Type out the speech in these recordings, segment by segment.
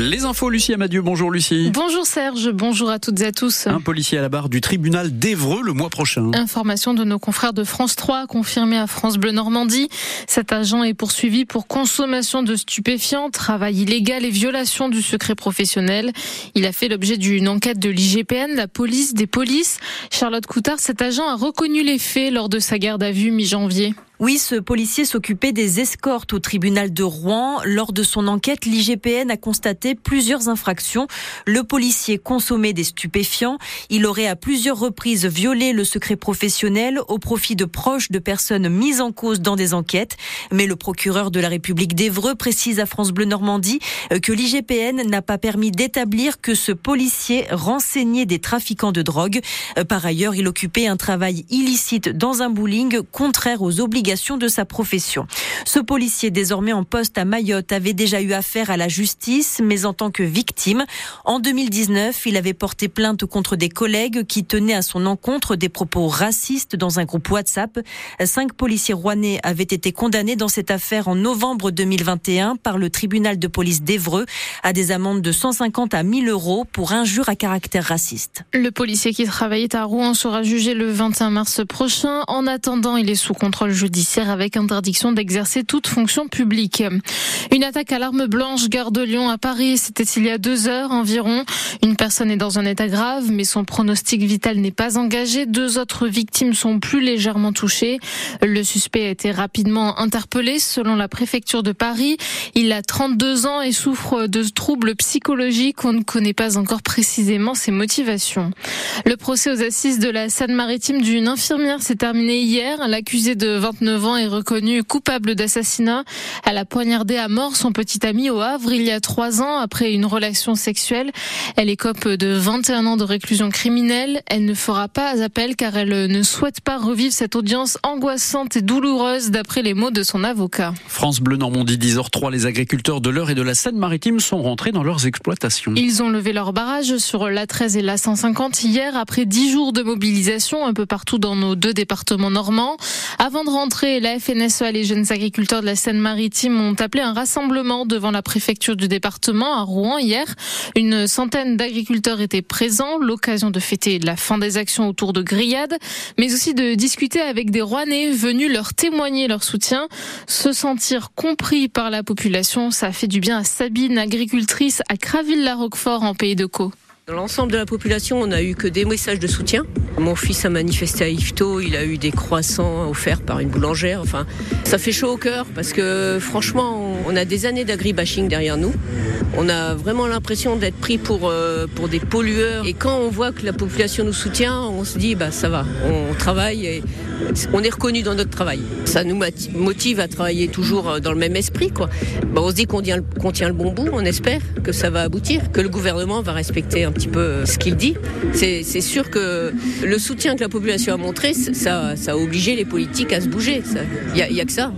Les infos, Lucie Amadieu. Bonjour Lucie. Bonjour Serge, bonjour à toutes et à tous. Un policier à la barre du tribunal d'Evreux le mois prochain. Information de nos confrères de France 3, confirmée à France Bleu Normandie. Cet agent est poursuivi pour consommation de stupéfiants, travail illégal et violation du secret professionnel. Il a fait l'objet d'une enquête de l'IGPN, la police des polices. Charlotte Coutard, cet agent a reconnu les faits lors de sa garde à vue mi-janvier. Oui, ce policier s'occupait des escortes au tribunal de Rouen. Lors de son enquête, l'IGPN a constaté plusieurs infractions. Le policier consommait des stupéfiants. Il aurait à plusieurs reprises violé le secret professionnel au profit de proches de personnes mises en cause dans des enquêtes. Mais le procureur de la République d'Evreux précise à France Bleu Normandie euh, que l'IGPN n'a pas permis d'établir que ce policier renseignait des trafiquants de drogue. Euh, par ailleurs, il occupait un travail illicite dans un bowling contraire aux obligations de sa profession. Ce policier, désormais en poste à Mayotte, avait déjà eu affaire à la justice, mais en tant que victime. En 2019, il avait porté plainte contre des collègues qui tenaient à son encontre des propos racistes dans un groupe WhatsApp. Cinq policiers rouennais avaient été condamnés dans cette affaire en novembre 2021 par le tribunal de police d'Evreux à des amendes de 150 à 1000 euros pour injures à caractère raciste. Le policier qui travaillait à Rouen sera jugé le 21 mars prochain. En attendant, il est sous contrôle judiciaire avec interdiction d'exercer toute fonction publique. Une attaque à l'arme blanche gare de Lyon à Paris, c'était il y a deux heures environ. Une personne est dans un état grave, mais son pronostic vital n'est pas engagé. Deux autres victimes sont plus légèrement touchées. Le suspect a été rapidement interpellé selon la préfecture de Paris. Il a 32 ans et souffre de troubles psychologiques. On ne connaît pas encore précisément ses motivations. Le procès aux assises de la Seine-Maritime d'une infirmière s'est terminé hier. L'accusé de 29 ans est reconnu coupable d'assassinat. Elle a poignardé à mort son petit ami au Havre il y a trois ans après une relation sexuelle. Elle écope de 21 ans de réclusion criminelle. Elle ne fera pas appel car elle ne souhaite pas revivre cette audience angoissante et douloureuse d'après les mots de son avocat. France Bleu Normandie 10h03, les agriculteurs de l'Eure et de la Seine-Maritime sont rentrés dans leurs exploitations. Ils ont levé leur barrage sur la 13 et la 150 hier après dix jours de mobilisation un peu partout dans nos deux départements normands. Avant de rentrer la FNSEA, les jeunes agriculteurs de la Seine-Maritime, ont appelé un rassemblement devant la préfecture du département à Rouen hier. Une centaine d'agriculteurs étaient présents, l'occasion de fêter la fin des actions autour de grillades, mais aussi de discuter avec des Rouennais venus leur témoigner leur soutien. Se sentir compris par la population, ça fait du bien à Sabine, agricultrice à Craville-la-Roquefort en Pays de Caux. L'ensemble de la population, on n'a eu que des messages de soutien. Mon fils a manifesté à Ifto, il a eu des croissants offerts par une boulangère. Ça fait chaud au cœur parce que franchement, on a des années d'agribashing derrière nous. On a vraiment l'impression d'être pris pour, euh, pour des pollueurs. Et quand on voit que la population nous soutient, on se dit, bah ça va, on travaille et on est reconnu dans notre travail. Ça nous motive à travailler toujours euh, dans le même esprit. Quoi. Bah, on se dit qu'on tient, tient, le bon bout, on espère que ça va aboutir, que le gouvernement va respecter un petit peu euh, ce qu'il dit. C'est sûr que le soutien que la population a montré, ça, ça a obligé les politiques à se bouger. Il n'y a, a, que ça.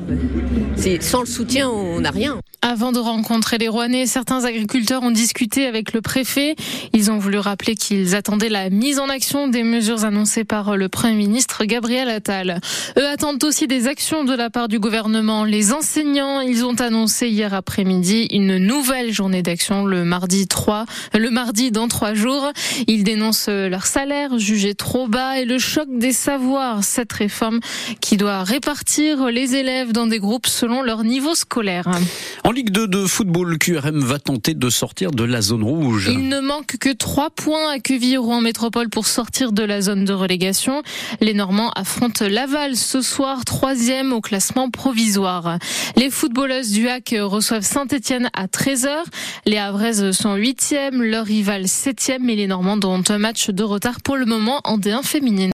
Sans le soutien, on n'a rien. Avant de rencontrer les Rouennais, certains agriculteurs ont discuté avec le préfet. Ils ont voulu rappeler qu'ils attendaient la mise en action des mesures annoncées par le Premier ministre Gabriel Attal. Eux attendent aussi des actions de la part du gouvernement. Les enseignants, ils ont annoncé hier après-midi une nouvelle journée d'action le mardi 3, le mardi dans trois jours. Ils dénoncent leur salaire jugé trop bas et le choc des savoirs. Cette réforme qui doit répartir les élèves dans des groupes selon leur niveau scolaire. En Ligue 2 de football, QRM va tenter de sortir de la zone rouge. Il ne manque que trois points à Queville-Rouen Métropole pour sortir de la zone de relégation. Les Normands affrontent Laval ce soir, troisième au classement provisoire. Les footballeuses du HAC reçoivent Saint-Etienne à 13h. Les Havraises sont huitièmes, leur rival septième et les Normands ont un match de retard pour le moment en D1 féminine.